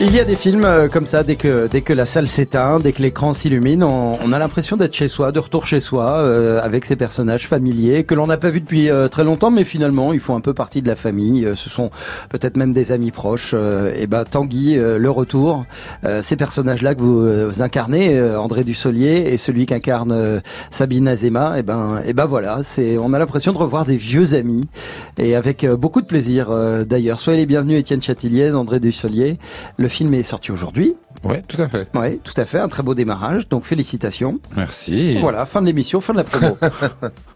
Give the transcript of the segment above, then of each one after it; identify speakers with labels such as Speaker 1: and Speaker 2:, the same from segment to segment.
Speaker 1: Il y a des films euh, comme ça, dès que, dès que la salle s'éteint, dès que l'écran s'illumine, on, on a l'impression d'être chez soi, de retour chez soi, euh, avec ces personnages familiers que l'on n'a pas vus depuis euh, très longtemps, mais finalement, ils font un peu partie de la famille. Euh, ce sont peut-être même des amis proches. euh, et ben Tanguy, euh, le retour, ces personnages-là que vous, vous incarnez, André Dussolier et celui qu'incarne Sabine Azema, et ben, et ben voilà, c'est, on a l'impression de revoir des vieux amis et avec beaucoup de plaisir d'ailleurs. Soyez les bienvenus, Étienne Chatiliez, André Dussolier. Le film est sorti aujourd'hui.
Speaker 2: Oui, tout à fait.
Speaker 1: Oui, tout à fait, un très beau démarrage. Donc félicitations.
Speaker 2: Merci.
Speaker 1: Voilà, fin de l'émission, fin de la promo.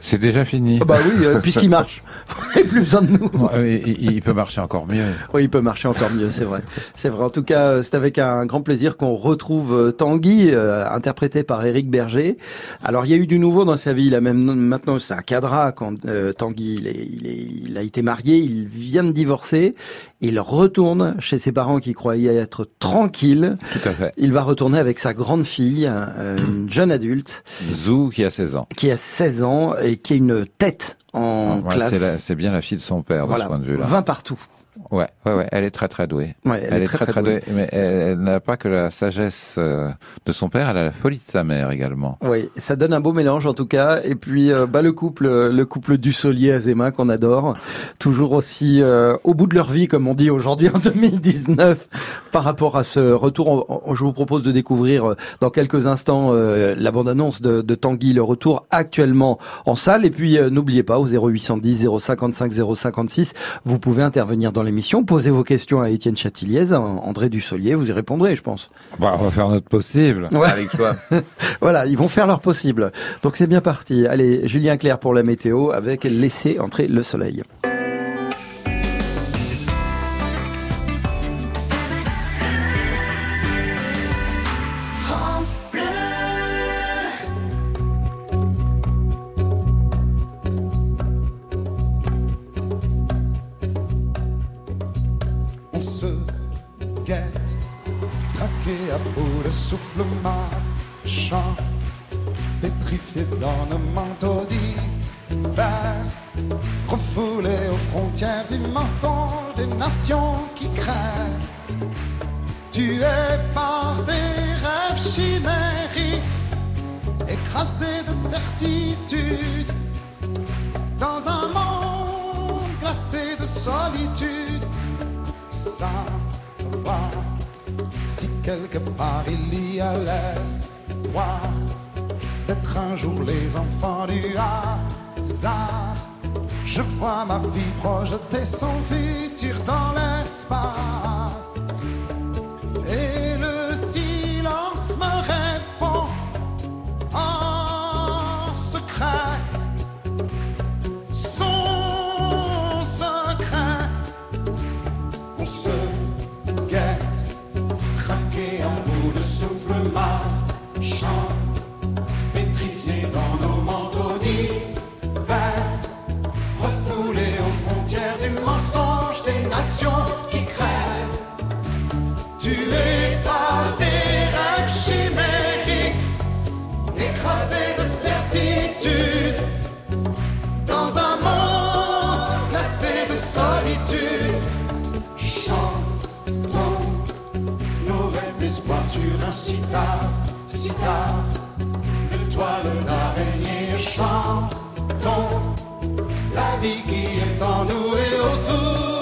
Speaker 2: C'est déjà fini.
Speaker 1: Ah bah oui, euh, puisqu'il marche. Il plus besoin de nous.
Speaker 2: Ouais, il, il peut marcher encore mieux.
Speaker 1: Oui, il peut marcher encore mieux, c'est vrai. C'est vrai. En tout cas, euh, c'est avec un grand plaisir qu'on retrouve euh, Tanguy, euh, interprété par Éric Berger. Alors, il y a eu du nouveau dans sa vie. Il a même maintenant, c'est un cadra quand euh, Tanguy, il, est, il, est, il a été marié, il vient de divorcer. Il retourne chez ses parents qui croyaient être tranquilles.
Speaker 2: Tout à fait.
Speaker 1: Il va retourner avec sa grande fille, une jeune adulte,
Speaker 2: Zou qui a 16 ans.
Speaker 1: qui a 16 ans et qui a une tête en
Speaker 2: Ouais,
Speaker 1: classe.
Speaker 2: c'est bien la fille de son père, de
Speaker 1: voilà,
Speaker 2: ce point de vue-là.
Speaker 1: 20 partout.
Speaker 2: Ouais, ouais, ouais, elle est très très douée.
Speaker 1: Ouais,
Speaker 2: Elle, est très très, douée, mais elle, elle n'a pas que la sagesse euh, de son père, elle a la folie de sa mère également.
Speaker 1: Oui, ça donne un beau mélange en tout cas. Et puis euh, bah, le couple, le couple du Solier Azema qu'on adore, toujours aussi euh, au bout de leur vie comme on dit aujourd'hui en 2019 par rapport à ce retour. On- on- je vous propose de découvrir dans quelques instants euh, la bande-annonce de, de Tanguy le retour actuellement en salle. Et puis n'oubliez pas au 0810 055 056, vous pouvez intervenir dans l'émission, poser vos questions à Étienne Chatiliez, à André Dussolier, vous y répondrez, je pense.
Speaker 2: Bah, on va faire notre possible
Speaker 1: Ouais.
Speaker 2: avec toi.
Speaker 1: Voilà, ils vont faire leur possible. Donc c'est bien parti. Allez, Julien Clerc pour la météo avec laisser entrer le soleil.
Speaker 3: Pétrifié dans nos manteaux aux frontières du mensonge des nations qui crèvent, tué par des rêves chimériques, écrasé de certitude, dans un monde glacé de solitude. Savoir si quelque part il y a l'espoir d'être un jour les enfants du hasard. Je vois ma vie projeter son futur dans l'espace. Et d'espoir sur un sitar, sitar de toile d'araignée. Chantons la vie qui est en nous et autour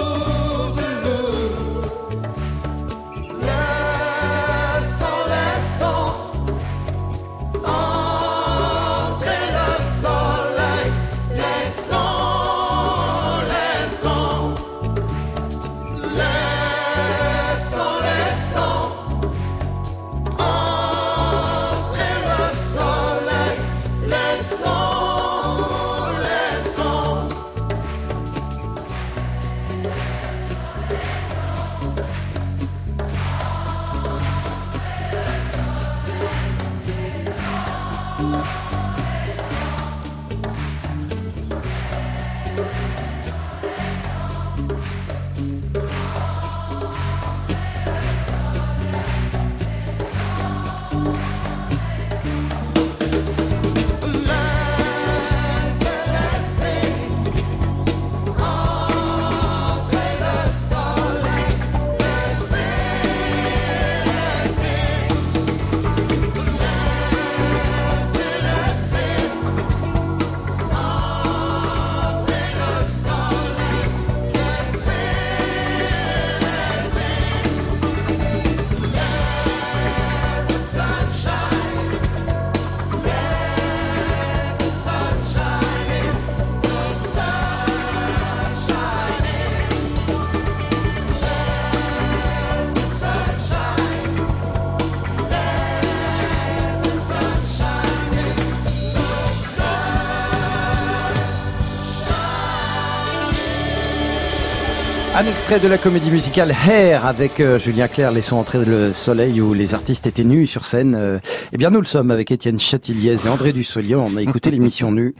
Speaker 1: Un extrait de la comédie musicale Hair avec euh, Julien Clerc, Laissons entrer le soleil où les artistes étaient nus sur scène. Euh, eh bien, nous le sommes avec Étienne Chatiliez et André Dussolier. On a écouté l'émission nue.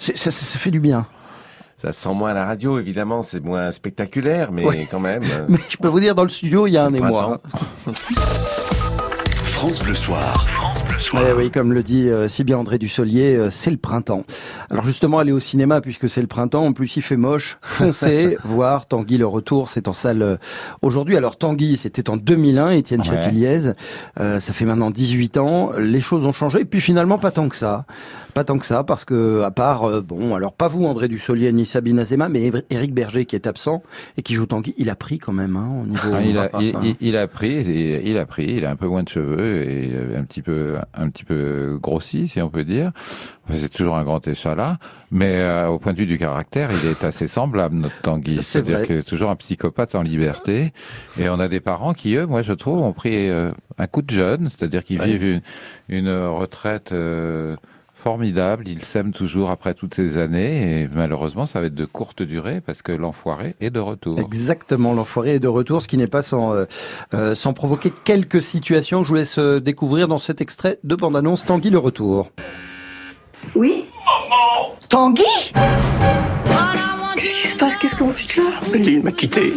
Speaker 1: Ça, ça, ça fait du bien.
Speaker 4: Ça se sent moins à la radio, évidemment, c'est moins spectaculaire, mais
Speaker 1: Ouais.
Speaker 4: quand même. euh,
Speaker 1: Mais je peux vous dire, dans le studio, il y a un émoi.
Speaker 5: France Bleu Soir.
Speaker 1: Eh oui, comme le dit euh, si bien André Dussolier, euh, c'est le printemps. Alors justement, aller au cinéma puisque c'est le printemps. En plus, il fait moche. Foncez voir Tanguy le retour. C'est en salle euh, aujourd'hui. Alors Tanguy, c'était en 2001. Étienne
Speaker 2: Ouais.
Speaker 1: Euh, ça fait maintenant 18 ans. Les choses ont changé. Et puis finalement, pas tant que ça. Pas tant que ça, parce que à part euh, bon, alors pas vous, André Dussolier ni Sabine Azema, mais Éric Berger qui est absent et qui joue Tanguy, il a pris quand même hein, au niveau.
Speaker 2: Ah, il, a, il, il- il a pris, il, il a pris, il a un peu moins de cheveux et euh, un petit peu, un petit peu grossi, si on peut dire. C'est toujours un grand échalas, mais euh, au point de vue du caractère, il est assez semblable notre Tanguy.
Speaker 1: C'est
Speaker 2: C'est-à-dire que toujours un psychopathe en liberté. Et on a des parents qui, eux, moi je trouve, ont pris euh, un coup de jeune, c'est-à-dire qu'ils
Speaker 4: Ouais.
Speaker 2: vivent une, une retraite. euh, Formidable, ils s'aiment toujours après toutes ces années et malheureusement ça va être de courte durée parce que l'enfoiré est de retour.
Speaker 1: Exactement, l'enfoiré est de retour, ce qui n'est pas sans, euh, euh, sans provoquer quelques situations. Je vous laisse euh, découvrir dans cet extrait de bande-annonce Tanguy le retour.
Speaker 6: Oui Tanguy Qu'est-ce qui se passe? Qu'est-ce que vous faites là?
Speaker 7: Méline m'a quitté.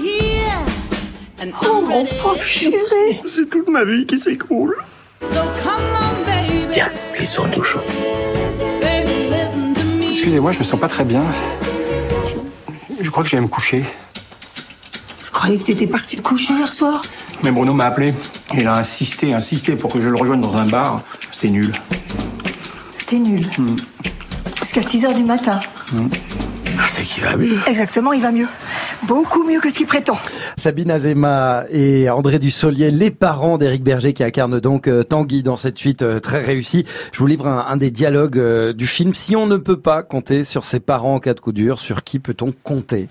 Speaker 6: Oh mon pauvre chéri
Speaker 7: C'est toute ma vie qui s'écroule.
Speaker 8: Tiens, glissons tout chaud.
Speaker 7: Excusez-moi, je me sens pas très bien. Je, je crois que je vais me coucher.
Speaker 6: Je croyais que t'étais parti te coucher hier soir.
Speaker 7: Mais Bruno m'a appelé. Il a insisté, insisté pour que je le rejoigne dans un bar. C'était nul.
Speaker 6: C'était nul. Jusqu'à 6 heures du matin.
Speaker 8: C'est qu'il va mieux.
Speaker 6: Exactement, il va mieux. Beaucoup mieux que ce qu'il prétend.
Speaker 1: Sabine Azema et André Dussolier, les parents d'Éric Berger qui incarnent donc euh, Tanguy dans cette suite euh, très réussie. Je vous livre un, un des dialogues euh, du film. Si on ne peut pas compter sur ses parents en cas de coup dur, sur qui peut-on compter?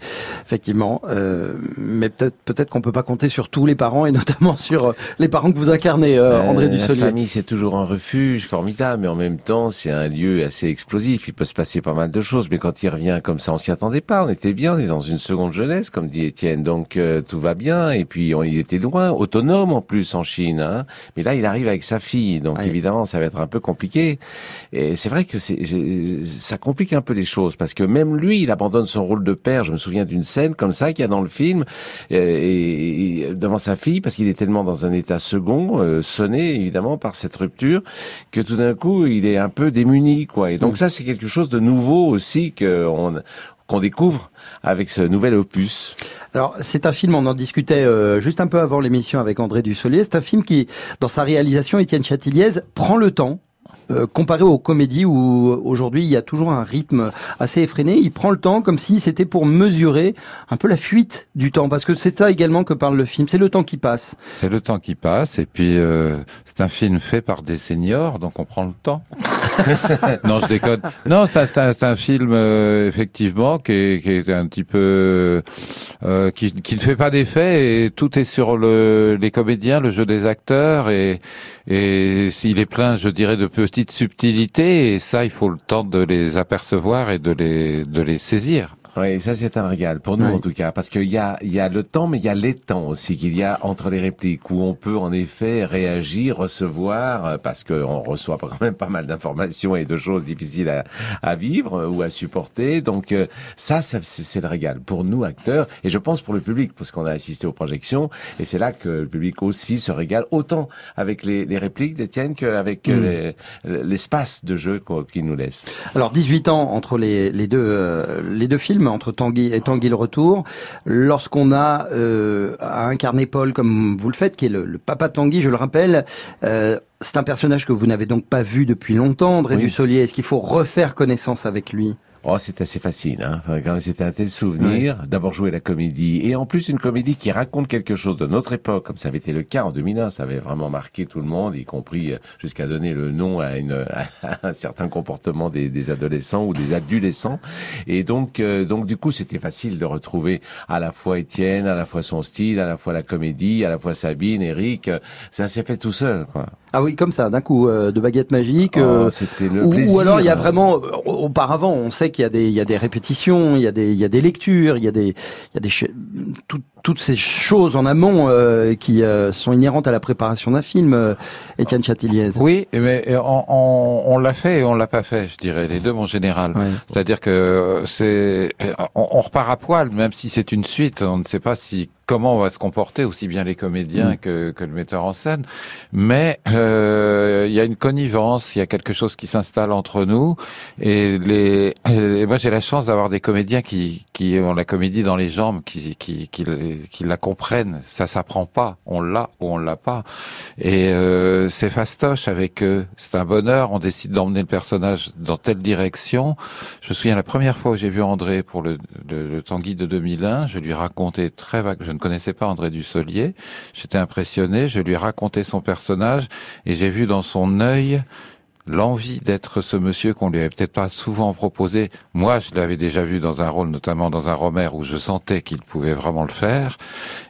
Speaker 1: Effectivement, euh, mais peut-être peut-être qu'on peut pas compter sur tous les parents et notamment sur les parents que vous incarnez, euh, André
Speaker 4: Euh,
Speaker 1: Dussolier.
Speaker 4: La famille, c'est toujours un refuge formidable, mais en même temps, c'est un lieu assez explosif. Il peut se passer pas mal de choses, mais quand il revient comme ça, on s'y attendait pas. On était bien, on est dans une seconde jeunesse, comme dit Étienne, donc euh, tout va bien. Et puis, on, il était loin, autonome en plus en Chine. Hein. Mais là, il arrive avec sa fille, donc
Speaker 1: Oui.
Speaker 4: évidemment, ça va être un peu compliqué. Et c'est vrai que ça complique un peu les choses, parce que même lui, il abandonne son rôle de père. Je me souviens d'une scène comme ça qu'il y a dans le film, euh, et, et devant sa fille, parce qu'il est tellement dans un état second, euh, sonné évidemment par cette rupture, que tout d'un coup, il est un peu démuni, quoi. Et donc ça, c'est quelque chose de nouveau aussi que on qu'on découvre avec ce nouvel opus.
Speaker 1: Alors, c'est un film, on en discutait euh, juste un peu avant l'émission avec André Dussolier, c'est un film qui, dans sa réalisation, Étienne Chatiliez prend le temps. euh, comparé aux comédies où aujourd'hui il y a toujours un rythme assez effréné, il prend le temps comme si c'était pour mesurer un peu la fuite du temps, parce que c'est ça également que parle le film, c'est le temps qui passe.
Speaker 2: C'est le temps qui passe et puis euh, c'est un film fait par des seniors, donc on prend le temps. non, je déconne. Non, c'est un, film euh, effectivement qui est, un petit peu euh, qui, qui ne fait pas d'effet et tout est sur le, les comédiens, le jeu des acteurs et et s'il est plein, je dirais, de petites subtilités et ça, il faut le temps de les apercevoir et de les de les saisir.
Speaker 4: Oui, ça c'est un régal pour nous
Speaker 1: Oui.
Speaker 4: en tout cas, parce qu'il y a il y a le temps, mais il y a les temps aussi qu'il y a entre les répliques où on peut en effet réagir, recevoir, euh, parce qu'on reçoit quand même pas mal d'informations et de choses difficiles à, à vivre euh, ou à supporter. Donc euh, ça, ça c'est le régal pour nous acteurs et je pense pour le public, parce qu'on a assisté aux projections et c'est là que le public aussi se régale autant avec les, les répliques d'Étienne qu'avec les- l'espace de jeu qu'il nous laisse.
Speaker 1: Alors 18 ans entre les, les deux les deux films entre Tanguy et Tanguy le retour. Lorsqu'on a euh, à incarner Paul comme vous le faites, qui est le, le papa de Tanguy, je le rappelle, euh, c'est un personnage que vous n'avez donc pas vu depuis longtemps, André
Speaker 4: Oui.
Speaker 1: Dussolier. Est-ce qu'il faut refaire connaissance avec lui?
Speaker 4: Oh, c'est assez facile. Hein. Enfin, c'était un tel souvenir. D'abord jouer la comédie et en plus une comédie qui raconte quelque chose de notre époque, comme ça avait été le cas en 2001. Ça avait vraiment marqué tout le monde, y compris euh, jusqu'à donner le nom à, une, à un certain comportement des, des adolescents ou des adolescents. Et donc, euh, donc du coup, c'était facile de retrouver à la fois Étienne, à la fois son style, à la fois la comédie, à la fois Sabine, Eric. Ça s'est fait tout seul, quoi.
Speaker 1: Ah oui, comme ça, d'un coup, euh, de baguette magique.
Speaker 4: Oh,
Speaker 1: euh,
Speaker 4: C'était le
Speaker 1: ou,
Speaker 4: plaisir.
Speaker 1: ou alors il y a vraiment, euh, auparavant, on sait qu'il y a des, il y a des répétitions, il y a des, il y a des lectures, il y a des, il y a des, tout- toutes ces choses en amont euh, qui euh, sont inhérentes à la préparation d'un film. euh, Étienne Chatiliez.
Speaker 2: Oui, mais on, on, on l'a fait et on l'a pas fait, je dirais, les deux, mon général.
Speaker 1: Ouais.
Speaker 2: C'est-à-dire que euh, c'est, on, on repart à poil, même si c'est une suite. On ne sait pas si comment on va se comporter, aussi bien les comédiens que, que le metteur en scène. Mais euh, il y a une connivence, il y a quelque chose qui s'installe entre nous. Et les, et moi j'ai la chance d'avoir des comédiens qui, qui ont la comédie dans les jambes, qui, qui, qui, qui la comprennent. Ça s'apprend pas, on l'a ou on l'a pas. Et euh, c'est fastoche avec eux. C'est un bonheur. On décide d'emmener le personnage dans telle direction. Je me souviens la première fois où j'ai vu André pour le, le, le Tanguy de 2001. Je lui racontais très vague. Je ne connaissais pas André Dussolier. J'étais impressionné. Je lui racontais son personnage et j'ai vu dans son œil l'envie d'être ce monsieur qu'on lui avait peut-être pas souvent proposé. Moi, je l'avais déjà vu dans un rôle, notamment dans un Romer, où je sentais qu'il pouvait vraiment le faire,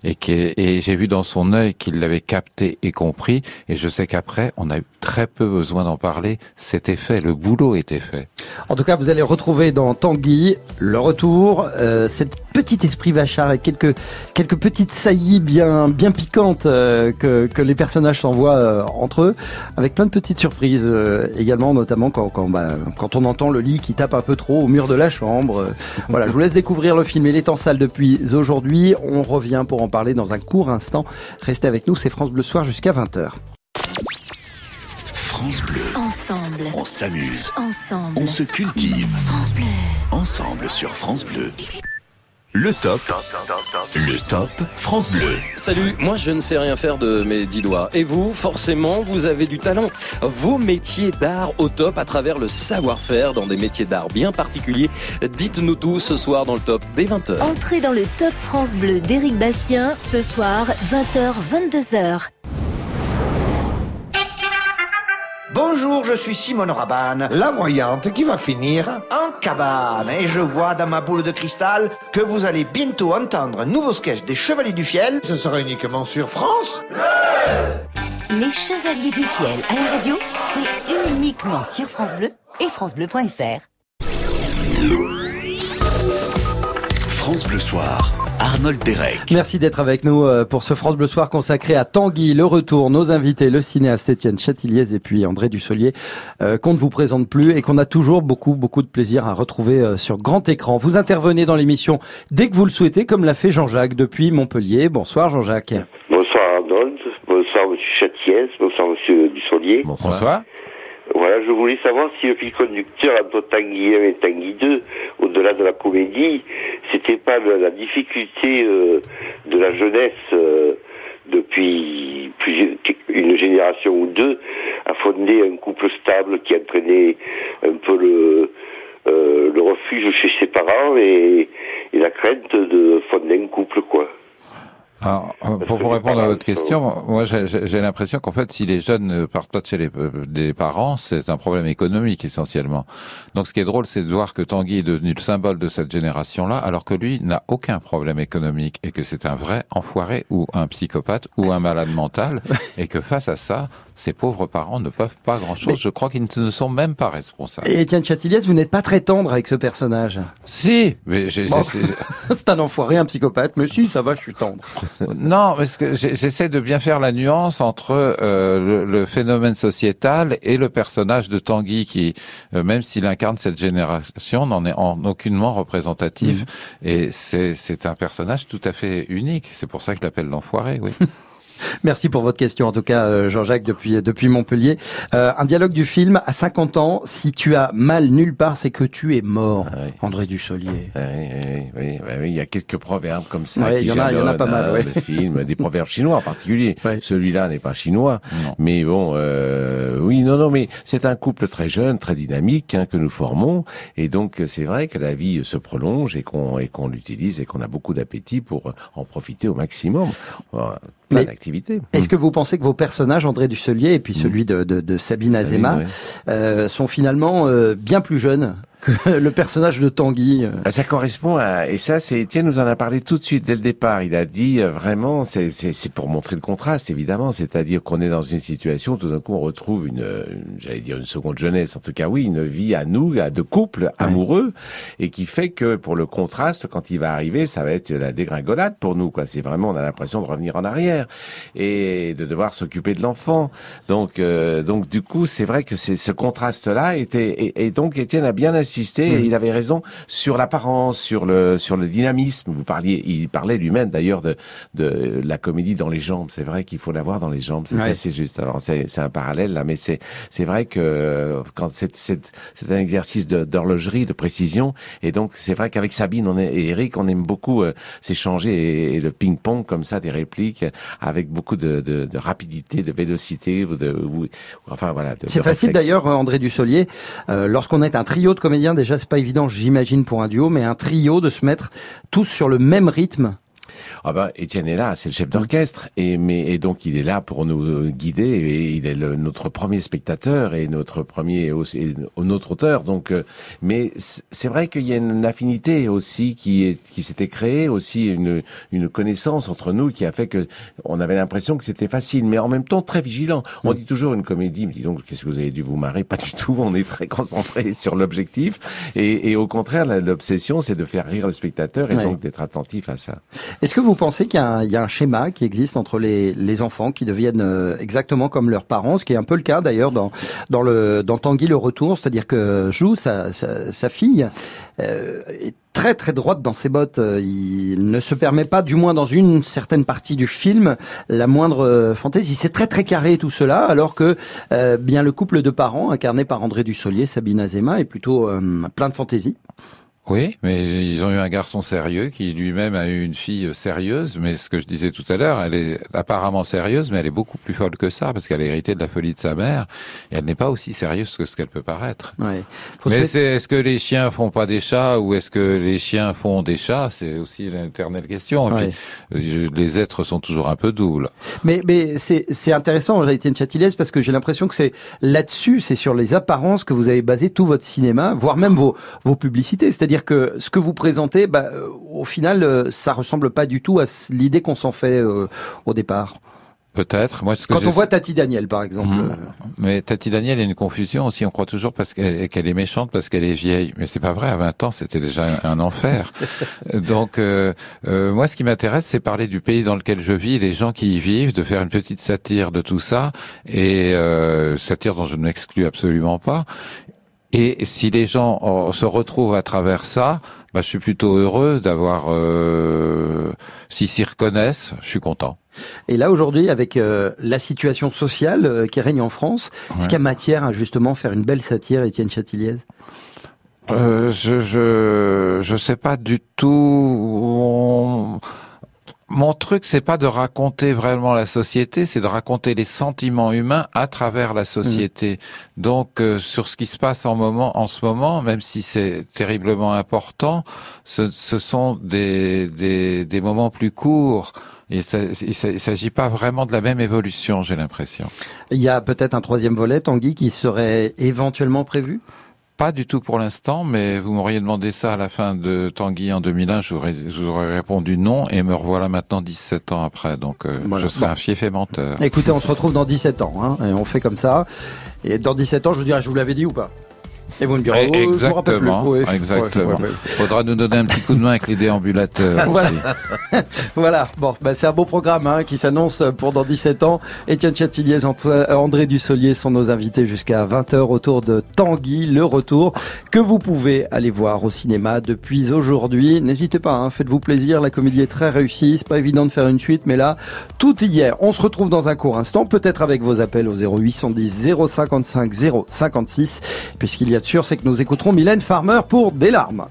Speaker 2: et, et j'ai vu dans son œil qu'il l'avait capté et compris, et je sais qu'après, on a eu très peu besoin d'en parler, c'était fait, le boulot était fait.
Speaker 1: En tout cas, vous allez retrouver dans Tanguy le retour, euh, cet petit esprit vachard avec quelques quelques petites saillies bien bien piquantes euh, que que les personnages s'envoient euh, entre eux, avec plein de petites surprises euh, également, notamment quand quand bah, quand on entend le lit qui tape un peu trop au mur de la chambre. Euh, voilà, je vous laisse découvrir le film. Il est en salle depuis aujourd'hui. On revient pour en parler dans un court instant. Restez avec nous, c'est France Bleu Soir jusqu'à 20h.
Speaker 5: France Bleu,
Speaker 9: Ensemble.
Speaker 5: on s'amuse,
Speaker 9: Ensemble.
Speaker 5: on se cultive.
Speaker 9: France Bleu.
Speaker 5: Ensemble sur France Bleu. Le top. Le top France Bleu.
Speaker 10: Salut, moi je ne sais rien faire de mes dix doigts. Et vous, forcément, vous avez du talent. Vos métiers d'art au top à travers le savoir-faire dans des métiers d'art bien particuliers. Dites-nous tout ce soir dans le top dès 20h.
Speaker 9: Entrez dans le Top France Bleu d'Éric Bastien, ce soir, 20h, 22h.
Speaker 11: Bonjour, je suis Simone Rabanne, la voyante qui va finir en cabane. Et je vois dans ma boule de cristal que vous allez bientôt entendre un nouveau sketch des Chevaliers du Fiel. Ce sera uniquement sur France.
Speaker 12: Les Chevaliers du Fiel à la radio, c'est uniquement sur France Bleu et francebleu.fr.
Speaker 5: France Bleu Soir. Arnold Derek.
Speaker 1: Merci d'être avec nous euh, pour ce France Bleu Soir consacré à Tanguy, le retour, nos invités, le cinéaste Étienne Chatiliez et puis André Dussolier, euh, qu'on ne vous présente plus et qu'on a toujours beaucoup, beaucoup de plaisir à retrouver euh, sur grand écran. Vous intervenez dans l'émission dès que vous le souhaitez, comme l'a fait Jean-Jacques depuis Montpellier. Bonsoir Jean-Jacques.
Speaker 13: Bonsoir Arnold, bonsoir Monsieur Chatiès, bonsoir Monsieur Dussolier.
Speaker 2: Bonsoir.
Speaker 13: Voilà, je voulais savoir si le fil conducteur entre Tanguy 1 et Tanguy 2, au-delà de la comédie, c'était pas la difficulté euh, de la jeunesse euh, depuis une génération ou deux à fonder un couple stable qui entraînait un peu le, euh, refuge chez ses parents et, et la crainte de fonder un couple, quoi.
Speaker 2: Alors, euh, pour, pour répondre à votre question, moi j'ai- j'ai j'ai l'impression qu'en fait, si les jeunes ne partent pas de chez les euh, des parents, c'est un problème économique essentiellement. Donc, ce qui est drôle, c'est de voir que Tanguy est devenu le symbole de cette génération-là, alors que lui n'a aucun problème économique et que c'est un vrai enfoiré ou un psychopathe ou un malade mental, et que face à ça, ces pauvres parents ne peuvent pas grand-chose. Je crois qu'ils ne sont même pas responsables.
Speaker 1: Et Étienne Chatiliez, vous n'êtes pas très tendre avec ce personnage.
Speaker 2: Si, mais
Speaker 1: Bon. c'est un enfoiré, un psychopathe, mais si, ça va, je suis tendre.
Speaker 2: Non, parce que j'essaie de bien faire la nuance entre euh, le, le phénomène sociétal et le personnage de Tanguy qui, euh, même s'il incarne cette génération, n'en est en aucunement représentatif. Et c'est c'est un personnage tout à fait unique. C'est pour ça que je l'appelle l'enfoiré, oui.
Speaker 1: Merci pour votre question, en tout cas, euh, Jean-Jacques, depuis, depuis Montpellier. Euh, un dialogue du film, à 50 ans, si tu as mal nulle part, c'est que tu es mort, André Dussolier.
Speaker 4: Oui, oui, oui, oui, oui, il y a quelques proverbes comme ça
Speaker 1: il y en a- il y en a pas mal,
Speaker 4: hein,
Speaker 1: ouais.
Speaker 4: le film, des proverbes chinois en particulier. Celui-là n'est pas chinois, mais bon, euh, oui, non, non, mais c'est un couple très jeune, très dynamique hein, que nous formons, et donc c'est vrai que la vie se prolonge et qu'on et qu'on l'utilise et qu'on a beaucoup d'appétit pour en profiter au maximum. Voilà, plein
Speaker 1: Mais
Speaker 4: d'activités.
Speaker 1: Est-ce que vous pensez que vos personnages, André Dussolier et puis celui de, de, de Sabine Azema,
Speaker 4: ouais.
Speaker 1: euh, sont finalement euh, bien plus jeunes que le personnage de Tanguy. euh.
Speaker 4: Ah, Ça correspond à, et ça, c'est Étienne nous en a parlé tout de suite dès le départ. Il a dit euh, vraiment, c'est pour montrer le contraste, évidemment. C'est-à-dire qu'on est dans une situation, tout d'un coup, on retrouve une, une- j'allais dire une seconde jeunesse, en tout cas oui, une vie à nous, à de couples amoureux, et qui fait que pour le contraste, quand il va arriver, ça va être la dégringolade pour nous. quoi. C'est vraiment, on a l'impression de revenir en arrière et de devoir s'occuper de l'enfant. Donc, euh, donc du coup, c'est vrai que c'est ce contraste-là était et, et donc Étienne a bien insisté et il avait raison sur l'apparence, sur le sur le dynamisme. Vous parliez, il parlait lui-même d'ailleurs de de la comédie dans les jambes. C'est vrai qu'il faut l'avoir dans les jambes. C'est
Speaker 1: Ouais.
Speaker 4: assez juste. Alors c'est c'est un parallèle là, mais c'est c'est vrai que euh, quand c'est c'est c'est un exercice d'horlogerie, de précision, et donc c'est vrai qu'avec Sabine on est, et Eric, on aime beaucoup euh, s'échanger et, et le ping-pong comme ça, des répliques avec beaucoup de, de, de rapidité, de vélocité, ou de ou- enfin voilà.
Speaker 1: C'est facile d'ailleurs, André Dussolier. Euh, Lorsqu'on est un trio de comédiens, déjà c'est pas évident, j'imagine pour un duo, mais un trio de se mettre tous sur le même rythme.
Speaker 4: Ah ben, Étienne est là, c'est le chef d'orchestre, et mais et donc il est là pour nous guider, et il est le, notre premier spectateur et notre premier aussi, et notre auteur. Donc, euh, mais c'est vrai qu'il y a une affinité aussi qui est qui s'était créée, aussi une une connaissance entre nous qui a fait que on avait l'impression que c'était facile, mais en même temps très vigilant. On dit toujours une comédie, mais dis donc qu'est-ce que vous avez dû vous marrer? Pas du tout. On est très concentré sur l'objectif, et, et au contraire, l'obsession c'est de faire rire le spectateur et
Speaker 1: Ouais.
Speaker 4: donc d'être attentif à ça.
Speaker 1: Est-ce que vous pensez qu'il y, a un- il y a un schéma qui existe entre les, les enfants qui deviennent euh, exactement comme leurs parents, ce qui est un peu le cas d'ailleurs dans, dans, le, dans Tanguy le retour, c'est-à-dire que Jou, sa, sa, sa fille, euh, est très très droite dans ses bottes. Euh, Il ne se permet pas, du moins dans une certaine partie du film, la moindre euh, fantaisie. C'est très très carré tout cela, alors que euh, bien le couple de parents, incarné par André Dussolier, Sabine Azema, est plutôt euh, plein de fantaisie.
Speaker 2: Oui, mais ils ont eu un garçon sérieux qui lui-même a eu une fille sérieuse, mais ce que je disais tout à l'heure, elle est apparemment sérieuse, mais elle est beaucoup plus folle que ça, parce qu'elle a hérité de la folie de sa mère, et elle n'est pas aussi sérieuse que ce qu'elle peut paraître.
Speaker 1: Ouais. Se
Speaker 2: Mais c'est est-ce que les chiens font pas des chats ou est-ce que les chiens font des chats? C'est aussi l'éternelle question. Et puis, les êtres sont toujours un peu doubles.
Speaker 1: Mais, mais c'est, c'est intéressant, Étienne Châtilès, parce que j'ai l'impression que c'est là-dessus, c'est sur les apparences que vous avez basé tout votre cinéma, voire même vos, vos publicités. C'est-à-dire que ce que vous présentez, bah, euh, au final, euh, ça ressemble pas du tout à l'idée qu'on s'en fait euh, au départ.
Speaker 2: Peut-être. Moi, ce que
Speaker 1: Quand on voit Tati Daniel, par exemple.
Speaker 2: Mhm. Mais Tati Daniel, a une confusion aussi. On croit toujours parce qu'elle est méchante parce qu'elle est vieille. Mais c'est pas vrai. À 20 ans, c'était déjà un, un enfer. Donc, euh, euh, moi, ce qui m'intéresse, c'est parler du pays dans lequel je vis, les gens qui y vivent, de faire une petite satire de tout ça et euh, satire dont je ne m'exclus absolument pas. Et si les gens euh, se retrouvent à travers ça, bah, je suis plutôt heureux d'avoir. Euh, S'ils s'y reconnaissent, je suis content.
Speaker 1: Et là, aujourd'hui, avec euh, la situation sociale euh, qui règne en France, est-ce qu'il y a matière à justement faire une belle satire, Étienne Châtilliez
Speaker 2: Euh, je, je je sais pas du tout. Mon, mon truc, c'est pas de raconter vraiment la société, c'est de raconter les sentiments humains à travers la société. Donc, euh, sur ce qui se passe en moment, en ce moment, même si c'est terriblement important, ce, ce sont des, des des moments plus courts. Il il s'agit pas vraiment de la même évolution, j'ai l'impression.
Speaker 1: Il y a peut-être un troisième volet, Tanguy, qui serait éventuellement prévu?
Speaker 2: Pas du tout pour l'instant, mais vous m'auriez demandé ça à la fin de Tanguy en 2001, j'aurais, j'aurais répondu non, et me revoilà maintenant 17 ans après, donc euh,
Speaker 1: Voilà.
Speaker 2: je serai
Speaker 1: Bon.
Speaker 2: un fief et menteur.
Speaker 1: Écoutez, on se retrouve dans 17 ans, hein, et on fait comme ça. Et dans 17 ans, je vous dirai, je vous l'avais dit ou pas? Et vous me direz,
Speaker 2: Eh,
Speaker 1: oh, je plus.
Speaker 2: exactement,
Speaker 1: Oui.
Speaker 2: exactement.
Speaker 1: Ouais, ouais, ouais.
Speaker 2: Faudra nous donner un petit coup de main avec les déambulateurs
Speaker 1: Voilà.
Speaker 2: aussi.
Speaker 1: Voilà, bon, bah, c'est un beau programme hein, qui s'annonce pour dans 17 ans. Étienne Châtilliez, Antoine- euh, André Dussolier sont nos invités jusqu'à 20h autour de Tanguy, le retour, que vous pouvez aller voir au cinéma depuis aujourd'hui. N'hésitez pas, hein, faites-vous plaisir, la comédie est très réussie, c'est pas évident de faire une suite, mais là, tout y est. On se retrouve dans un court instant, peut-être avec vos appels au 0810 055 056, puisqu'il y a sûr, c'est que nous écouterons Mylène Farmer pour Des larmes.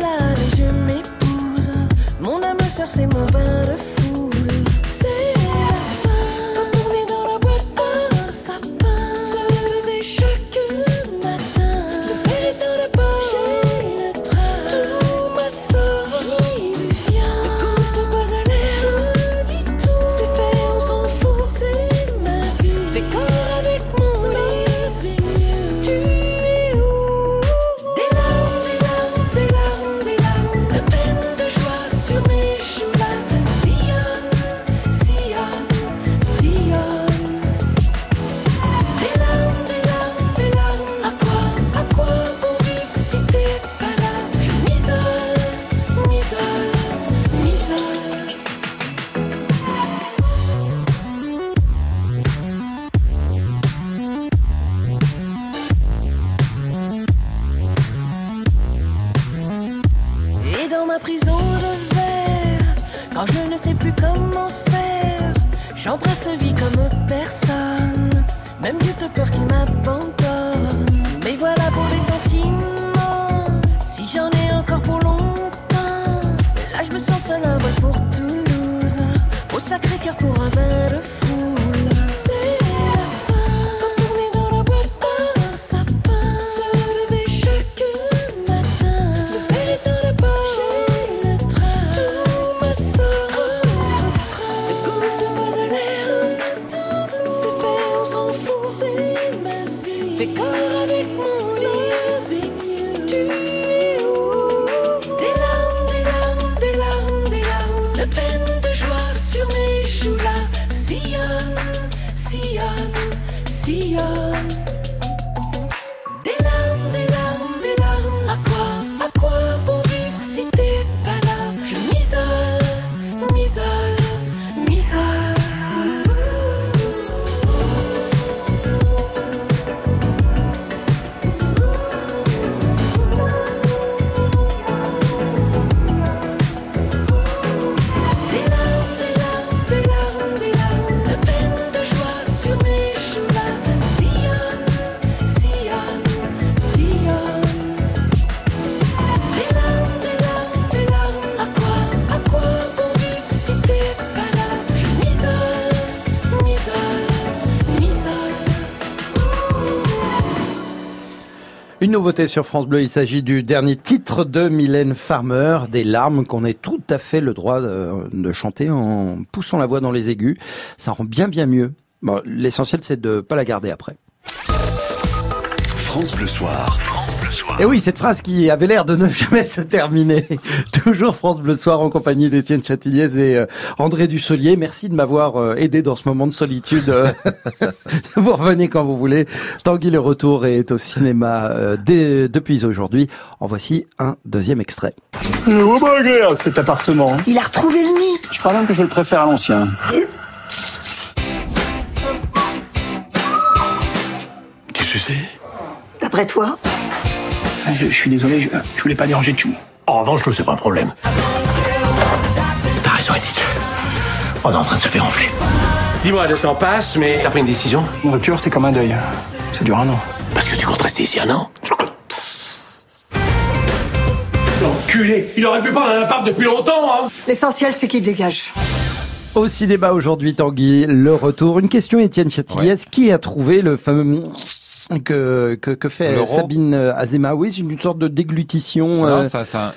Speaker 14: Et je m'épouse. Mon âme sœur, c'est mon bain de foule.
Speaker 1: Nouveauté sur France Bleu, il s'agit du dernier titre de Mylène Farmer, des larmes qu'on ait tout à fait le droit de, de chanter en poussant la voix dans les aigus. Ça rend bien bien mieux. L'essentiel c'est de pas la garder après.
Speaker 5: France Bleu Soir.
Speaker 1: Et oui, cette phrase qui avait l'air de ne jamais se terminer. Toujours France Bleu Soir en compagnie d'Étienne Chatiliez et euh, André Dussolier. Merci de m'avoir euh, aidé dans ce moment de solitude. euh. vous revenez quand vous voulez. Tanguy le retour est au cinéma dès- depuis aujourd'hui. En voici un deuxième extrait.
Speaker 15: Vraiment agréable cet appartement.
Speaker 6: Il a retrouvé le nid.
Speaker 15: Je crois même que je le préfère à l'ancien.
Speaker 8: Qu'est-ce que c'est?
Speaker 6: D'après toi?
Speaker 15: Je, je suis désolé, je, je voulais pas déranger Chou.
Speaker 8: En revanche, nous, c'est pas un problème. T'as raison, Edith. On est en train de se faire enfler. Dis-moi, le temps passe, mais t'as pris une décision?
Speaker 15: Une rupture, c'est comme un deuil. Ça dure un an.
Speaker 8: Parce que tu comptes rester ici un an?
Speaker 15: Enculé Il aurait pu prendre un appart depuis longtemps, hein
Speaker 6: L'essentiel, c'est qu'il dégage.
Speaker 1: Au cinéma aujourd'hui, Tanguy, le retour. Une question, Étienne Chatiliez. Qui a trouvé le fameux que, que, que fait Sabine Azema Oui, c'est une sorte de déglutition.
Speaker 2: Non,
Speaker 1: euh,
Speaker 2: ça, ça-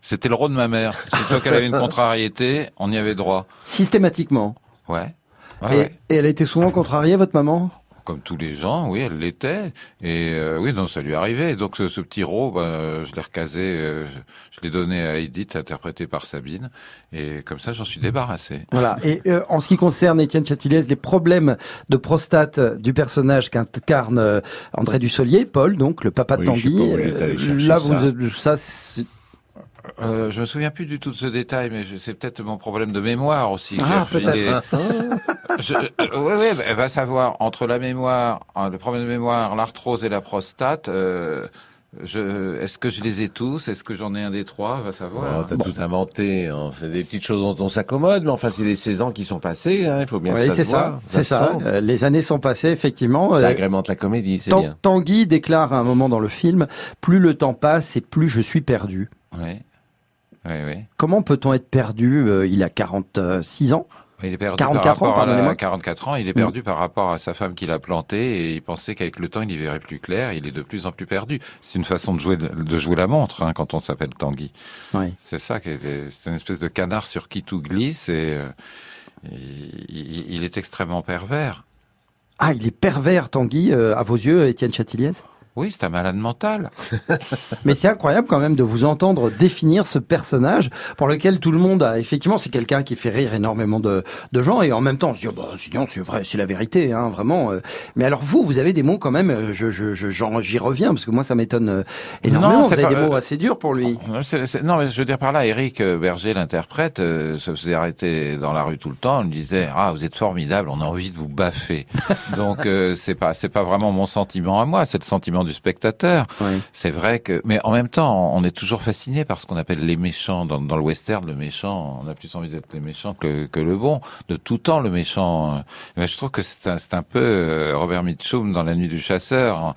Speaker 2: C'était le rôle de ma mère. Surtout qu'elle avait une contrariété, on y avait droit.
Speaker 1: systématiquement.
Speaker 2: Ouais. Ouais,
Speaker 1: et,
Speaker 2: ouais.
Speaker 1: et elle a été souvent contrariée, votre maman?
Speaker 2: Comme tous les gens, oui, elle l'était. Et euh, oui, donc ça lui arrivait. Et donc ce, ce petit rôle, ben, je l'ai recasé, euh, je, je l'ai donné à Edith, interprété par Sabine. Et comme ça, j'en suis débarrassé.
Speaker 1: Voilà. Et euh, en ce qui concerne Étienne Chatiliez, les problèmes de prostate du personnage qu'incarne euh, André Dussolier, Paul, donc le papa de
Speaker 2: Oui,
Speaker 1: Tanguy. euh, là,
Speaker 2: ça.
Speaker 1: vous, ça, c'est-
Speaker 2: Euh, je me souviens plus du tout de ce détail, mais c'est peut-être mon problème de mémoire aussi.
Speaker 1: Ah, peut-être.
Speaker 2: Ouais, ouais, bah, elle va savoir entre la mémoire, hein, le problème de mémoire, l'arthrose et la prostate. euh, Je, est-ce que je les ai tous? Est-ce que j'en ai un des trois? Va savoir.
Speaker 4: Oh, t'as tout inventé. On fait des petites choses dont on s'accommode, mais enfin, c'est les 16 ans qui sont passés. hein, Il faut bien que
Speaker 1: Oui,
Speaker 4: ça
Speaker 1: c'est
Speaker 4: se
Speaker 1: ça.
Speaker 4: voit.
Speaker 1: C'est ça. Euh, les années sont passées, effectivement.
Speaker 4: Ça agrémente la comédie, c'est bien.
Speaker 1: Tanguy déclare à un moment dans le film Plus le temps passe et plus je suis perdu.
Speaker 2: Oui. Oui, oui.
Speaker 1: Comment peut-on être perdu Euh, Il a 46 ans.
Speaker 2: Il est perdu
Speaker 1: 44
Speaker 2: par
Speaker 1: ans,
Speaker 2: rapport à la-
Speaker 1: pardonnez-moi.
Speaker 2: 44 ans, il est perdu par rapport à sa femme qui l'a planté et il pensait qu'avec le temps il y verrait plus clair. Il est de plus en plus perdu. C'est une façon de jouer de jouer la montre hein, quand on s'appelle Tanguy.
Speaker 1: Oui.
Speaker 2: C'est ça, c'est une espèce de canard sur qui tout glisse et euh, il est extrêmement pervers.
Speaker 1: Ah, il est pervers, Tanguy, euh, à vos yeux, Étienne Chatiliez
Speaker 2: Oui, c'est un malade mental.
Speaker 1: Mais c'est incroyable quand même de vous entendre définir ce personnage pour lequel tout le monde a effectivement c'est quelqu'un qui fait rire énormément de, de gens et en même temps on se dit oh, bah, sinon c'est vrai c'est la vérité hein, vraiment. euh. Mais alors vous vous avez des mots quand même euh, je j'y reviens parce que moi ça m'étonne euh, énormément.
Speaker 2: Non,
Speaker 1: vous avez
Speaker 2: pas-
Speaker 1: des mots assez durs pour lui.
Speaker 2: C'est- c'est- non, mais je veux dire par là, Eric Berger, l'interprète, euh, se faisait arrêter dans la rue tout le temps. On lui disait ah vous êtes formidable, on a envie de vous baffer. Donc euh, c'est pas c'est pas vraiment mon sentiment à moi, c'est le sentiment du spectateur. C'est vrai que, mais en même temps, on est toujours fasciné par ce qu'on appelle les méchants dans, dans le western. Le méchant, on a plus envie d'être les méchants que, que le bon. De tout temps, le méchant. euh, Mais je trouve que c'est un, un peu euh, Robert Mitchum dans La Nuit du Chasseur.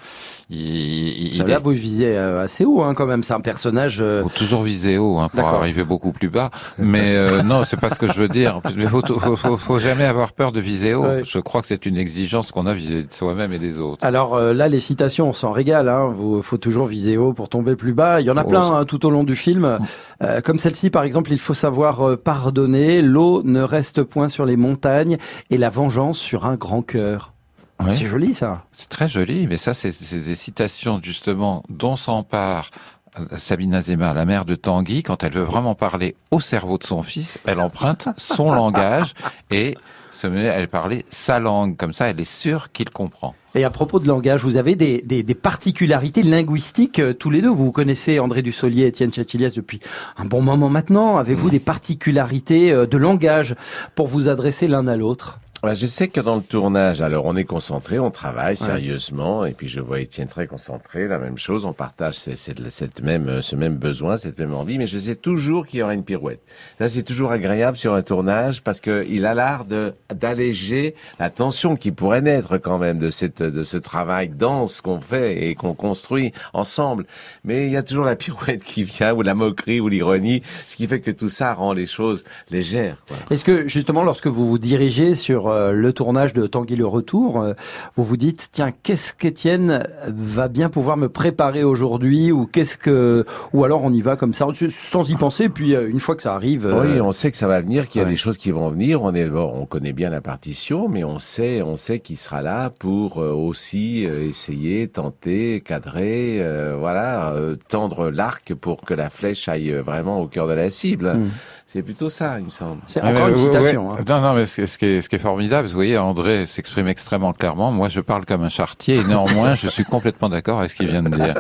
Speaker 2: Il, il, il
Speaker 1: Là
Speaker 2: est-
Speaker 1: vous visez euh, assez haut hein, quand même c'est un personnage.
Speaker 2: faut toujours viser haut hein, pour arriver beaucoup plus bas. Mais euh, non, c'est pas ce que je veux dire. Il faut, faut, faut, faut jamais avoir peur de viser haut.
Speaker 1: Ouais.
Speaker 2: Je crois que c'est une exigence qu'on a vis-à-vis de soi-même et des autres.
Speaker 1: Alors euh, là, les citations, on s'en régale. Hein. Vous, faut toujours viser haut pour tomber plus bas. Il y en a
Speaker 2: Oh,
Speaker 1: plein hein, tout au long du film. Euh, comme celle-ci, par exemple, il faut savoir euh, pardonner. L'eau ne reste point sur les montagnes et la vengeance sur un grand cœur.
Speaker 2: Ouais.
Speaker 1: C'est joli ça.
Speaker 2: C'est très joli, mais ça, c'est c'est des citations justement dont s'empare euh, Sabine Azema, la mère de Tanguy, quand elle veut vraiment parler au cerveau de son fils, elle emprunte son langage et se met à parler sa langue. Comme ça, elle est sûre qu'il comprend.
Speaker 1: Et à propos de langage, vous avez des, des, des particularités linguistiques euh, tous les deux. Vous connaissez André Dussolier et Étienne Chatilias depuis un bon moment maintenant. Avez-vous des particularités euh, de langage pour vous adresser l'un à l'autre?
Speaker 4: Je sais que dans le tournage, alors on est concentré, on travaille sérieusement, et puis je vois Étienne très concentré, la même chose, on partage cette, cette, cette même, euh, ce même besoin, cette même envie, mais je sais toujours qu'il y aura une pirouette. Ça, c'est toujours agréable sur un tournage parce que il a l'art de d'alléger la tension qui pourrait naître quand même de cette de ce travail dense qu'on fait et qu'on construit ensemble. Mais il y a toujours la pirouette qui vient ou la moquerie ou l'ironie, ce qui fait que tout ça rend les choses légères.
Speaker 1: Est-ce que justement, lorsque vous vous dirigez sur euh, le tournage de Tanguy le Retour, euh, vous vous dites tiens, qu'est-ce qu'Étienne va bien pouvoir me préparer aujourd'hui, ou qu'est-ce que, ou alors on y va comme ça sans y penser, puis euh, une fois que ça arrive.
Speaker 4: Oui, on sait que ça va venir, qu'il y a
Speaker 1: ouais.
Speaker 4: des choses qui vont venir. On est, bon, on connaît bien la partition, mais on sait, on sait qu'il sera là pour aussi essayer, tenter, cadrer, voilà, tendre l'arc pour que la flèche aille vraiment au cœur de la cible.
Speaker 1: Hmm.
Speaker 4: C'est plutôt ça, il me semble.
Speaker 1: C'est
Speaker 2: Ouais,
Speaker 1: encore
Speaker 2: mais,
Speaker 1: une citation.
Speaker 2: ouais.
Speaker 1: hein.
Speaker 2: Non, non, mais ce, ce qui est, ce qui est formidable, vous voyez, André s'exprime extrêmement clairement. Moi, je parle comme un chartier, et néanmoins, je suis complètement d'accord avec ce qu'il vient de dire.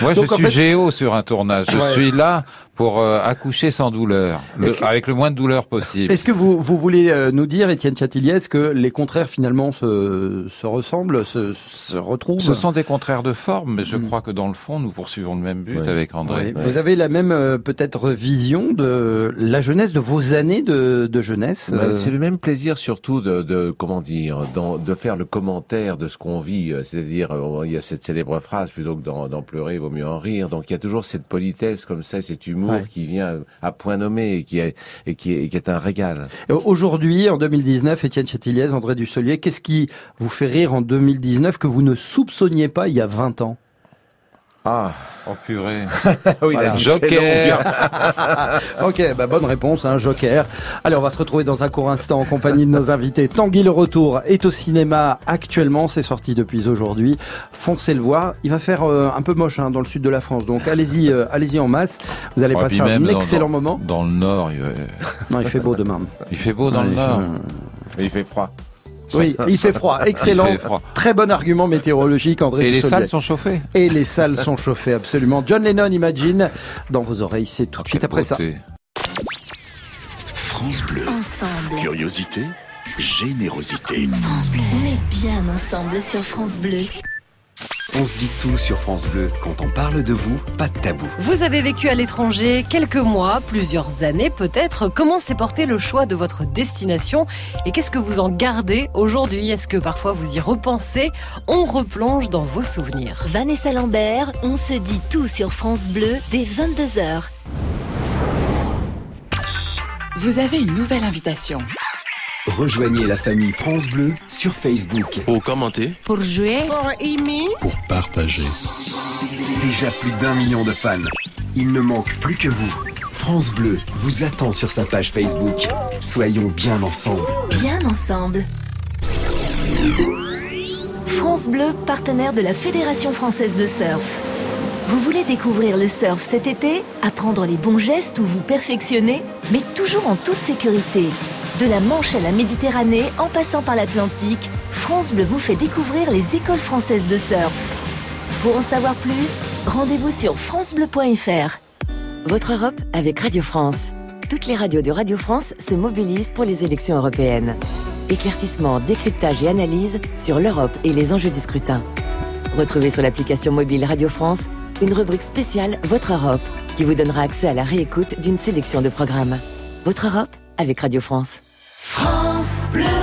Speaker 2: Moi,
Speaker 1: Donc,
Speaker 2: je suis
Speaker 1: fait-
Speaker 2: géo sur un tournage. Je
Speaker 1: Ouais.
Speaker 2: suis là pour euh, accoucher sans douleur, le-
Speaker 1: Est-ce que-
Speaker 2: avec le moins de douleur possible.
Speaker 1: Est-ce que vous, vous voulez euh, nous dire, Étienne Chatiliez, que les contraires finalement se, se ressemblent, se, se retrouvent
Speaker 2: Ce sont des contraires de forme, mais je
Speaker 1: Mm.
Speaker 2: crois que dans le fond, nous poursuivons le même but avec André.
Speaker 1: Oui. Vous avez la même euh, peut-être vision de la jeunesse, de vos années de, de jeunesse
Speaker 4: Bah,
Speaker 1: euh,
Speaker 4: C'est le même plaisir surtout de, de comment dire, de faire le commentaire de ce qu'on vit. C'est-à-dire, il y a cette célèbre phrase plutôt que d'en d'en pleurer, il vaut mieux en rire. Donc il y a toujours cette politesse comme ça, cet humour
Speaker 1: Ouais.
Speaker 4: qui vient à point nommé et qui est, et qui est, et qui est un régal.
Speaker 1: Aujourd'hui, en 2019, Étienne Chatiliez, André Dussolier, qu'est-ce qui vous fait rire en 2019 que vous ne soupçonniez pas il y a 20 ans?
Speaker 4: Ah,
Speaker 2: Oh purée.
Speaker 4: oui,
Speaker 1: Voilà.
Speaker 2: Joker.
Speaker 1: ok, bah bonne réponse, hein, Joker. Allez, on va se retrouver dans un court instant en compagnie de nos invités. Tanguy le Retour est au cinéma actuellement, c'est sorti depuis aujourd'hui. Foncez le voir. Il va faire euh, un peu moche hein, dans le sud de la France, donc allez-y, euh, allez-y en masse. Vous allez
Speaker 2: Ouais,
Speaker 1: passer un excellent
Speaker 2: dans-
Speaker 1: moment.
Speaker 2: Dans le Nord, il,
Speaker 1: Non, il fait beau demain.
Speaker 2: il fait beau dans
Speaker 1: Ouais,
Speaker 2: le
Speaker 1: fait-
Speaker 2: Nord.
Speaker 4: Mais il fait froid.
Speaker 1: Oui, il fait froid. Excellent.
Speaker 2: Il fait froid.
Speaker 1: Très bon argument météorologique, André.
Speaker 2: Et les salles sont chauffées.
Speaker 1: Et les salles sont chauffées, absolument. John Lennon, Imagine, dans vos oreilles, c'est tout de suite après ça.
Speaker 5: France Bleu.
Speaker 9: Ensemble.
Speaker 5: Curiosité, générosité.
Speaker 9: France Bleu. On est bien ensemble sur France Bleu.
Speaker 16: On se dit tout sur France Bleu. Quand on parle de vous, pas de tabou.
Speaker 14: Vous avez vécu à l'étranger quelques mois, plusieurs années peut-être. Comment s'est porté le choix de votre destination et qu'est-ce que vous en gardez aujourd'hui? Est-ce que parfois vous y repensez? On replonge dans vos souvenirs.
Speaker 9: Vanessa Lambert, on se dit tout sur France Bleu dès 22h.
Speaker 17: Vous avez une nouvelle invitation.
Speaker 16: Rejoignez la famille France Bleu sur Facebook.
Speaker 18: Pour commenter,
Speaker 17: Pour jouer,
Speaker 14: Pour aimer,
Speaker 16: Pour partager. Déjà plus d'un million de fans. Il ne manque plus que vous. France Bleu vous attend sur sa page Facebook. Soyons bien ensemble.
Speaker 9: Bien ensemble. France Bleu, partenaire de la Fédération française de surf. Vous voulez découvrir le surf cet été Apprendre les bons gestes ou vous perfectionner Mais toujours en toute sécurité. De la Manche à la Méditerranée, en passant par l'Atlantique, France Bleu vous fait découvrir les écoles françaises de surf. Pour en savoir plus, rendez-vous sur francebleu.fr.
Speaker 19: Votre Europe avec Radio France. Toutes les radios de Radio France se mobilisent pour les élections européennes. Éclaircissement, décryptage et analyse sur l'Europe et les enjeux du scrutin. Retrouvez sur l'application mobile Radio France une rubrique spéciale Votre Europe qui vous donnera accès à la réécoute d'une sélection de programmes. Votre Europe avec Radio France.
Speaker 20: France Bleu.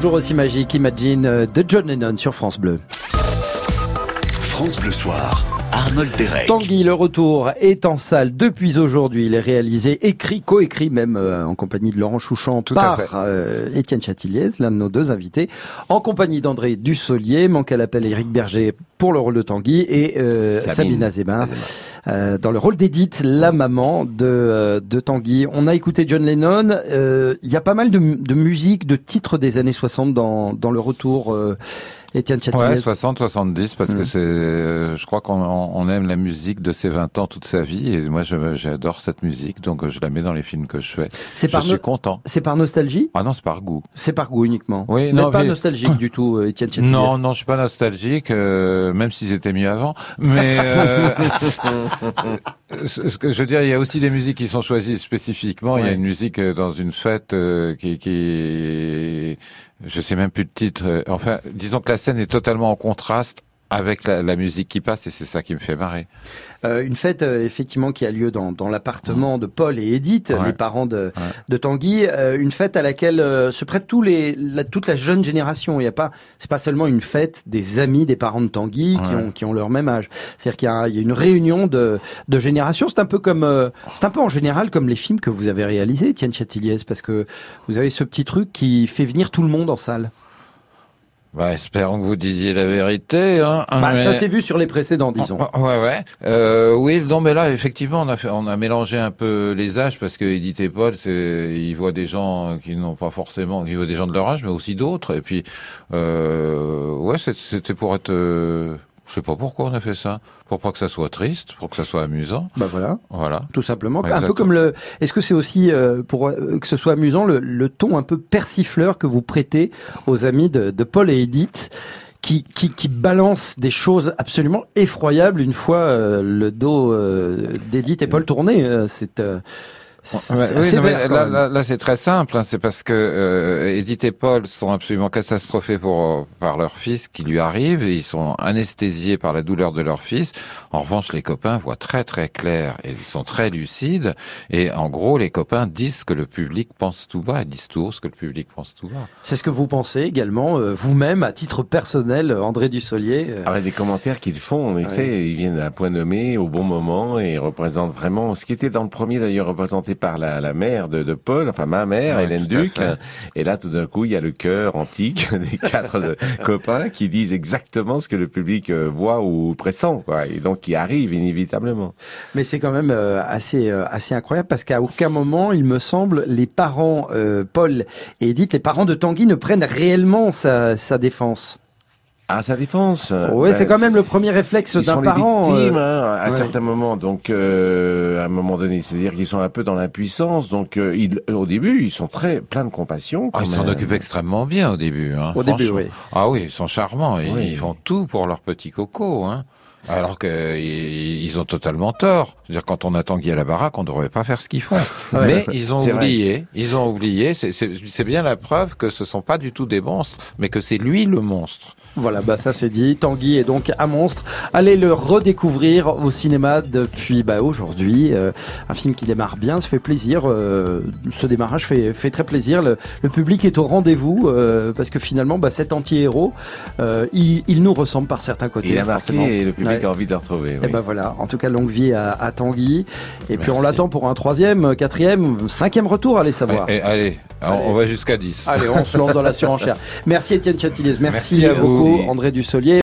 Speaker 1: Toujours aussi magique, Imagine euh, de John Lennon sur France Bleu.
Speaker 5: France Bleu Soir, Arnold Derek.
Speaker 1: Tanguy, le retour est en salle depuis aujourd'hui. Il est réalisé, écrit, coécrit même euh, en compagnie de Laurent Chouchon
Speaker 4: Tout à
Speaker 1: par euh, Étienne Chatiliez, l'un de nos deux invités, en compagnie d'André Dussolier, manque à l'appel Éric Berger pour le rôle de Tanguy et euh,
Speaker 4: Sabine.
Speaker 1: Euh, dans le rôle d'Edith, la maman de, euh, de Tanguy. On a écouté John Lennon. euh, Il y a pas mal de, mu- de musique, de titres des années 60 dans, dans le retour. Étienne
Speaker 2: Ouais,
Speaker 1: Châtilliez
Speaker 2: 60, 70, parce que
Speaker 1: Mm.
Speaker 2: c'est, euh, je crois qu'on on aime la musique de ses 20 ans toute sa vie, et moi j'adore cette musique, donc je la mets dans les films que je fais.
Speaker 1: C'est
Speaker 2: je
Speaker 1: par
Speaker 2: suis
Speaker 1: no-
Speaker 2: content.
Speaker 1: C'est par nostalgie?
Speaker 2: Ah non, c'est par goût.
Speaker 1: C'est par goût uniquement.
Speaker 2: Oui, non,
Speaker 1: n'êtes pas
Speaker 2: mais-
Speaker 1: nostalgique du tout, euh, Étienne Châtilliez
Speaker 2: Non, non, je suis pas nostalgique, euh, même s'ils étaient mieux avant. Mais euh, ce ce que je veux dire, il y a aussi des musiques qui sont choisies spécifiquement. Il y a
Speaker 1: Ouais.
Speaker 2: une musique euh, dans une fête euh, qui, qui, je sais même plus le titre. euh, Enfin, disons que la scène est totalement en contraste avec la, la musique qui passe, et c'est ça qui me fait marrer.
Speaker 1: Euh, une fête euh, effectivement qui a lieu dans, dans l'appartement de Paul et Edith,
Speaker 2: Ouais.
Speaker 1: les parents de, de Tanguy. Euh, une fête à laquelle euh, se prête tous les, la- toute la jeune génération. Il y a pas, c'est pas seulement une fête des amis des parents de Tanguy qui ont qui ont leur même âge. C'est-à-dire qu'il y a, il y a une réunion de, de générations. C'est un peu comme, euh, c'est un peu en général comme les films que vous avez réalisés, Étienne Châtilliez, parce que vous avez ce petit truc qui fait venir tout le monde en salle.
Speaker 2: Bah, espérons que vous disiez la vérité. Hein,
Speaker 1: Bah,
Speaker 2: mais-
Speaker 1: Ça s'est vu sur les précédents, disons.
Speaker 2: Ouais, ouais. Euh, oui, non, mais là, effectivement, on a fait, on a mélangé un peu les âges parce que Edith et Paul, ils voient des gens qui n'ont pas forcément, ils voient des gens de leur âge, mais aussi d'autres. Et puis, euh, ouais, c'était pour être, euh, je sais pas pourquoi on a fait ça, pour pas que ça soit triste, pour que ça soit amusant.
Speaker 1: Bah voilà.
Speaker 2: Voilà.
Speaker 1: Tout simplement. Un peu comme le. Est-ce que c'est aussi euh, pour euh, que ce soit amusant le, le ton un peu persifleur que vous prêtez aux amis de, de Paul et Edith qui, qui, qui balancent des choses absolument effroyables une fois euh, le dos euh, d'Edith et Paul tourné. Euh, C'est euh,
Speaker 2: oui, non, mais là, là, là, c'est très simple. hein, c'est parce que euh, Edith et Paul sont absolument catastrophés pour, par leur fils qui lui arrive. Et ils sont anesthésiés par la douleur de leur fils. En revanche, les copains voient très très clair et ils sont très lucides. Et en gros, les copains disent ce que le public pense tout bas. Ils disent tout haut ce que le public pense tout bas.
Speaker 1: C'est ce que vous pensez également, euh, vous-même, à titre personnel, euh, André Dussolier. euh,
Speaker 4: Ah bah, des commentaires qu'ils font, en effet, ils viennent à point nommé, au bon moment, et représentent vraiment ce qui était dans le premier d'ailleurs représenté par la, la mère de, de Paul, enfin ma mère,
Speaker 2: Ouais,
Speaker 4: Hélène Duc. Et là, tout d'un coup, il y a le cœur antique des quatre de- copains qui disent exactement ce que le public euh, voit ou pressent, quoi, et donc qui arrive inévitablement.
Speaker 1: Mais c'est quand même euh, assez euh, assez incroyable parce qu'à aucun moment, il me semble, les parents euh, Paul et Edith, les parents de Tanguy ne prennent réellement sa, sa défense.
Speaker 4: À sa défense.
Speaker 1: Ouais,
Speaker 4: ben,
Speaker 1: c'est quand même le premier réflexe
Speaker 4: ils
Speaker 1: d'un
Speaker 4: sont les
Speaker 1: parent,
Speaker 4: victimes,
Speaker 1: euh,
Speaker 4: hein, à
Speaker 1: ouais.
Speaker 4: certains moments. Donc, euh, à un moment donné, c'est-à-dire qu'ils sont un peu dans l'impuissance. Donc, euh, ils, au début, ils sont très pleins de compassion.
Speaker 2: Ah, ils s'en occupent extrêmement bien au début. Hein,
Speaker 1: Au début, oui.
Speaker 2: Ah oui, ils sont charmants. Ils,
Speaker 4: Oui.
Speaker 2: ils font tout pour leur petit coco. Hein. Alors que ils ils ont totalement tort. C'est-à-dire quand on a Tanguy à la baraque, on ne devrait pas faire ce qu'ils font.
Speaker 1: Ouais.
Speaker 2: mais ils ont
Speaker 4: vrai.
Speaker 2: oublié. Ils ont oublié. C'est bien la preuve que ce sont pas du tout des monstres, mais que c'est lui le monstre.
Speaker 1: Voilà, bah ça c'est dit. Tanguy est donc un monstre. Allez le redécouvrir au cinéma depuis bah, aujourd'hui. Euh, un film qui démarre bien, ça fait plaisir. Euh, ce démarrage fait, fait très plaisir. Le, le public est au rendez-vous euh, parce que finalement, bah, cet anti-héros, euh, il, il nous ressemble par certains côtés.
Speaker 4: Il a
Speaker 1: forcément.
Speaker 4: marqué et le public
Speaker 1: Ouais.
Speaker 4: a envie de le retrouver.
Speaker 1: Et
Speaker 4: oui.
Speaker 1: ben voilà, en tout cas longue vie à, à Tanguy. Et puis on l'attend pour un troisième, quatrième, cinquième retour, allez savoir.
Speaker 2: Allez, on-
Speaker 1: Allez.
Speaker 2: on va jusqu'à 10.
Speaker 1: Allez, on se lance dans la surenchère. Merci Étienne Chatilliez, merci,
Speaker 2: Merci à vous.
Speaker 1: André Dussolier.